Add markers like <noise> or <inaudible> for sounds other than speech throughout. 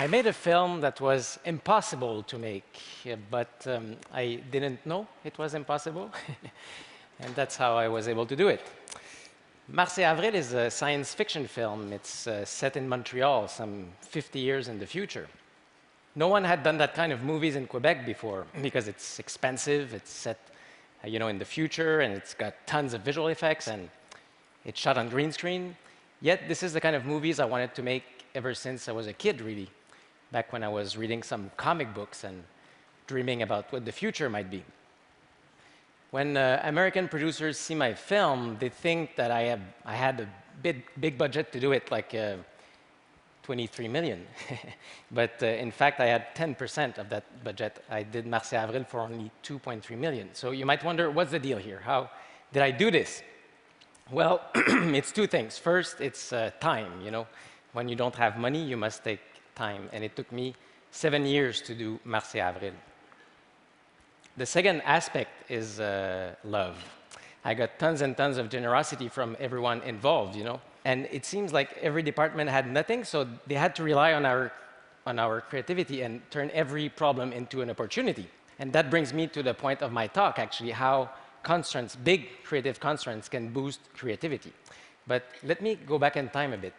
I made a film that was impossible to make, but um, I didn't know it was impossible, <laughs> and that's how I was able to do it. Mars et Avril is a science fiction film. It's uh, set in Montreal, some 50 years in the future. No one had done that kind of movies in Quebec before because it's expensive, it's set you know, in the future, and it's got tons of visual effects, and it's shot on green screen. Yet this is the kind of movies I wanted to make ever since I was a kid, really back when I was reading some comic books and dreaming about what the future might be. When uh, American producers see my film, they think that I, have, I had a big, big budget to do it, like uh, 23 million. <laughs> but uh, in fact, I had 10% of that budget. I did Mars et Avril for only 2.3 million. So you might wonder, what's the deal here? How did I do this? Well, <clears throat> it's two things. First, it's uh, time, you know. When you don't have money, you must take time, and it took me seven years to do Mars et Avril. The second aspect is uh, love. I got tons and tons of generosity from everyone involved, you know, and it seems like every department had nothing, so they had to rely on our, on our creativity and turn every problem into an opportunity. And that brings me to the point of my talk, actually, how constraints, big creative constraints, can boost creativity. But let me go back in time a bit.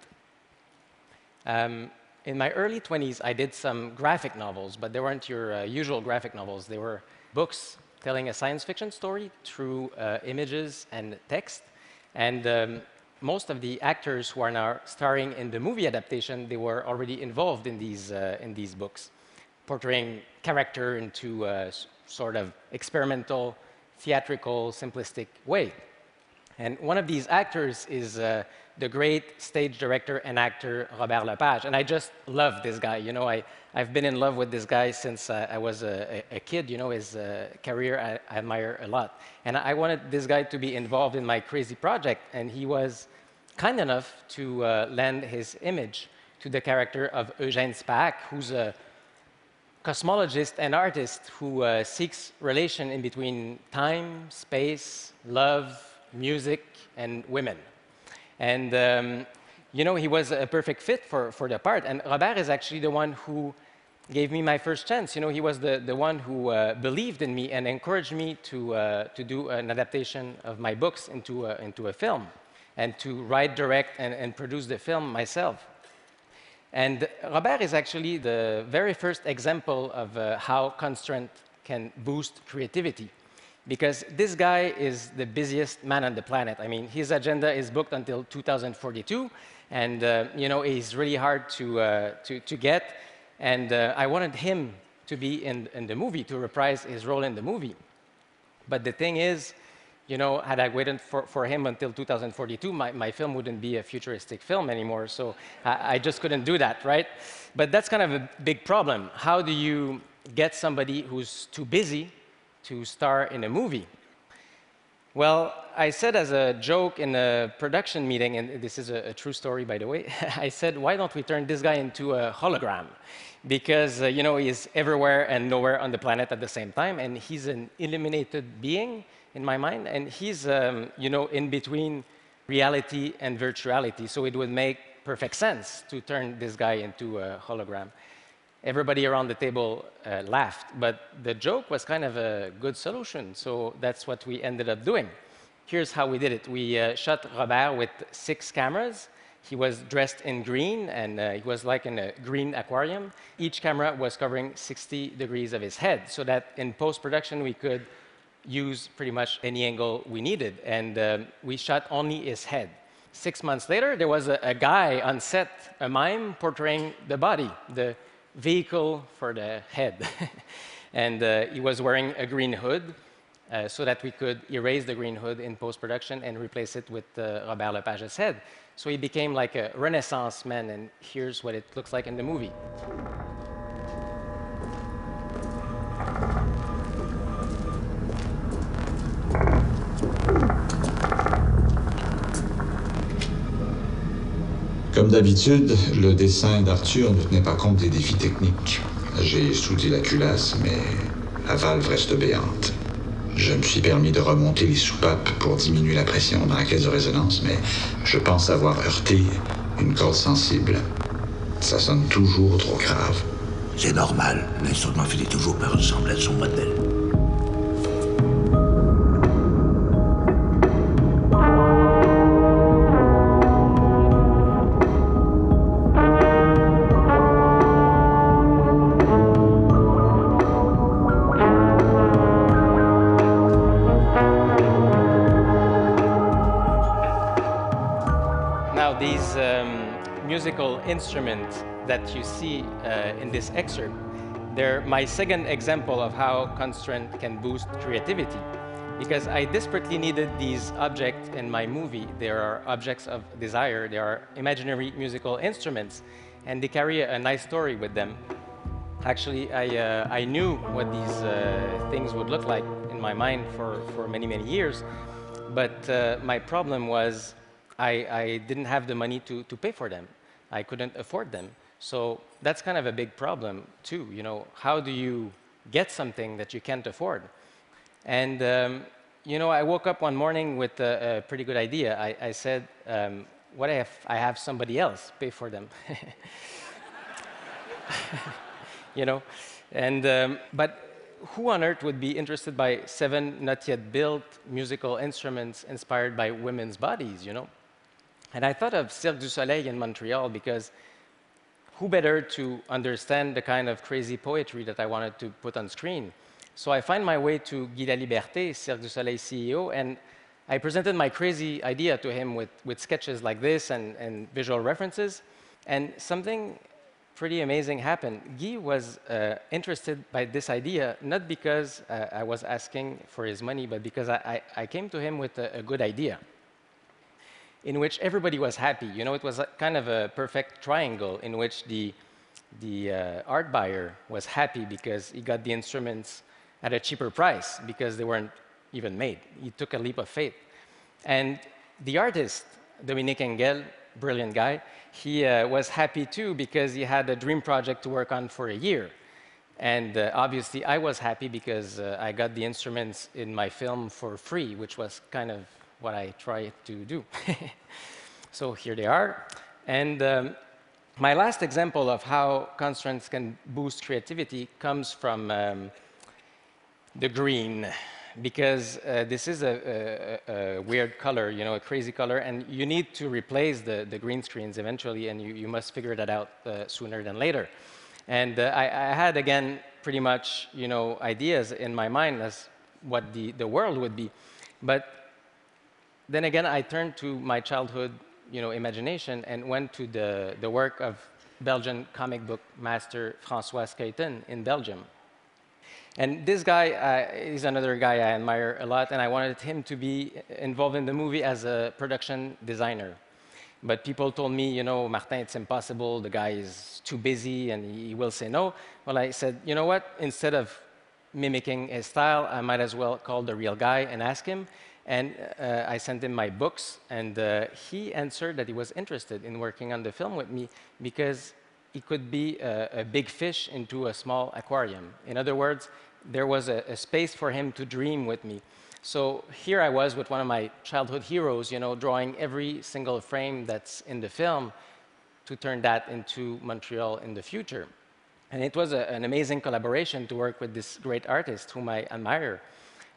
Um, in my early 20s, I did some graphic novels, but they weren't your uh, usual graphic novels. They were books telling a science fiction story through uh, images and text. And um, most of the actors who are now starring in the movie adaptation, they were already involved in these, uh, in these books, portraying character into a sort of experimental, theatrical, simplistic way. And one of these actors is uh, the great stage director and actor Robert Lepage. And I just love this guy. You know, I, I've been in love with this guy since uh, I was a, a, kid. You know, his uh, career I, I, admire a lot. And I wanted this guy to be involved in my crazy project. And he was kind enough to uh, lend his image to the character of Eugène Spaak, who's a cosmologist and artist who uh, seeks relation in between time, space, love, music, and women. And, um, you know, he was a perfect fit for, for the part. And Robert is actually the one who gave me my first chance. You know, he was the, the one who uh, believed in me and encouraged me to, uh, to do an adaptation of my books into a, into a film and to write, direct, and, and produce the film myself. And Robert is actually the very first example of uh, how constraint can boost creativity because this guy is the busiest man on the planet. I mean, his agenda is booked until 2042, and uh, you know, he's really hard to, uh, to, to, get. And uh, I wanted him to be in, in the movie, to reprise his role in the movie. But the thing is, you know, had I waited for, for him until 2042, my, my film wouldn't be a futuristic film anymore. So I, I just couldn't do that, right? But that's kind of a big problem. How do you get somebody who's too busy to star in a movie? Well, I said as a joke in a production meeting, and this is a, a true story, by the way, <laughs> I said, why don't we turn this guy into a hologram? Because, uh, you know, he's everywhere and nowhere on the planet at the same time, and he's an illuminated being in my mind, and he's, um, you know, in between reality and virtuality, so it would make perfect sense to turn this guy into a hologram everybody around the table uh, laughed. But the joke was kind of a good solution, so that's what we ended up doing. Here's how we did it. We uh, shot Robert with six cameras. He was dressed in green, and uh, he was like in a green aquarium. Each camera was covering 60 degrees of his head, so that in post-production we could use pretty much any angle we needed. And um, we shot only his head. Six months later, there was a, a guy on set, a mime, portraying the body, the vehicle for the head. <laughs> and uh, he was wearing a green hood uh, so that we could erase the green hood in post-production and replace it with uh, Robert Lepage's head. So he became like a renaissance man, and here's what it looks like in the movie. Comme d'habitude, le dessin d'Arthur ne tenait pas compte des défis techniques. J'ai soudé la culasse, mais la valve reste béante. Je me suis permis de remonter les soupapes pour diminuer la pression dans la caisse de résonance, mais je pense avoir heurté une corde sensible. Ça sonne toujours trop grave. C'est normal. L'instrument finit toujours par ressembler à son modèle. Musical instruments that you see uh, in this excerpt, they're my second example of how constraint can boost creativity. Because I desperately needed these objects in my movie. They are objects of desire, they are imaginary musical instruments, and they carry a, a nice story with them. Actually, I, uh, I knew what these uh, things would look like in my mind for, for many, many years. But uh, my problem was I, I didn't have the money to, to pay for them. I couldn't afford them. So that's kind of a big problem too. You know, how do you get something that you can't afford? And um, you know, I woke up one morning with a, a pretty good idea. I, I said, um, "What if I have somebody else pay for them?" <laughs> you know, and um, but who on earth would be interested by seven not yet built musical instruments inspired by women's bodies? You know, and I thought of Cirque du Soleil in Montreal because who better to understand the kind of crazy poetry that I wanted to put on screen? So I find my way to Guy Laliberté, Cirque du Soleil CEO, and I presented my crazy idea to him with, with sketches like this and, and visual references. And something pretty amazing happened. Guy was uh, interested by this idea, not because uh, I was asking for his money, but because I, I, I came to him with a, a good idea in which everybody was happy. You know, it was kind of a perfect triangle in which the, the uh, art buyer was happy because he got the instruments at a cheaper price because they weren't even made. He took a leap of faith. And the artist, Dominique Engel, brilliant guy, he uh, was happy too because he had a dream project to work on for a year. And uh, obviously, I was happy because uh, I got the instruments in my film for free, which was kind of what I try to do. <laughs> so here they are. And um, my last example of how constraints can boost creativity comes from um, the green, because uh, this is a, a, a, weird color, you know, a crazy color, and you need to replace the, the green screens eventually, and you, you must figure that out uh, sooner than later. And uh, I, I, had, again, pretty much, you know, ideas in my mind as what the, the world would be. But then again, I turned to my childhood you know, imagination and went to the, the work of Belgian comic book master Francois Schuiten in Belgium. And this guy uh, is another guy I admire a lot, and I wanted him to be involved in the movie as a production designer. But people told me, you know, Martin, it's impossible, the guy is too busy and he will say no. Well, I said, you know what, instead of mimicking his style, I might as well call the real guy and ask him. And uh, I sent him my books, and uh, he answered that he was interested in working on the film with me because he could be a, a, big fish into a small aquarium. In other words, there was a, a, space for him to dream with me. So here I was with one of my childhood heroes, you know, drawing every single frame that's in the film to turn that into Montreal in the future. And it was a, an amazing collaboration to work with this great artist whom I admire.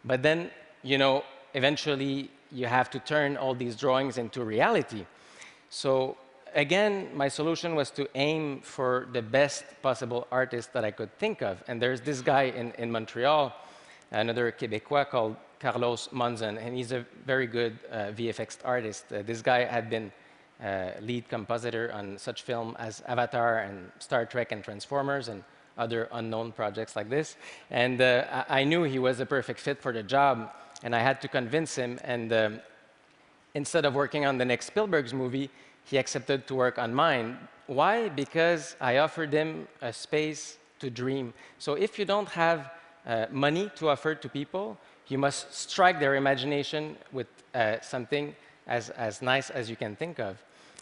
But then, you know, eventually you have to turn all these drawings into reality. So again, my solution was to aim for the best possible artist that I could think of. And there's this guy in, in Montreal, another Quebecois called Carlos Monzon, and he's a very good uh, VFX artist. Uh, this guy had been lead compositor on such film as Avatar and Star Trek and Transformers and other unknown projects like this. And uh, I, I knew he was a perfect fit for the job and I had to convince him. And um, instead of working on the next Spielberg's movie, he accepted to work on mine. Why? Because I offered him a space to dream. So if you don't have uh, money to offer to people, you must strike their imagination with uh, something as, as nice as you can think of.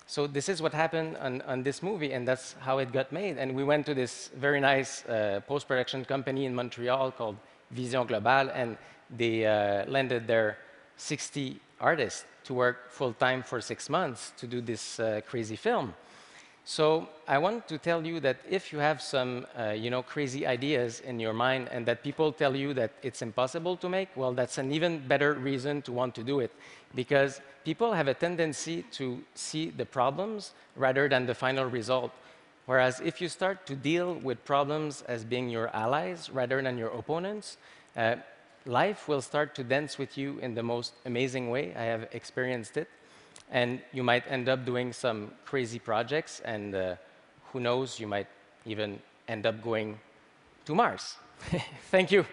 So this is what happened on, on, this movie, and that's how it got made. And we went to this very nice uh, post-production company in Montreal called Vision Globale, and they uh, landed their 60 artists to work full time for six months to do this uh, crazy film. So I want to tell you that if you have some, uh, you know, crazy ideas in your mind and that people tell you that it's impossible to make, well, that's an even better reason to want to do it because people have a tendency to see the problems rather than the final result. Whereas if you start to deal with problems as being your allies rather than your opponents, uh, life will start to dance with you in the most amazing way. I have experienced it. And you might end up doing some crazy projects, and uh, who knows, you might even end up going to Mars. <laughs> Thank you.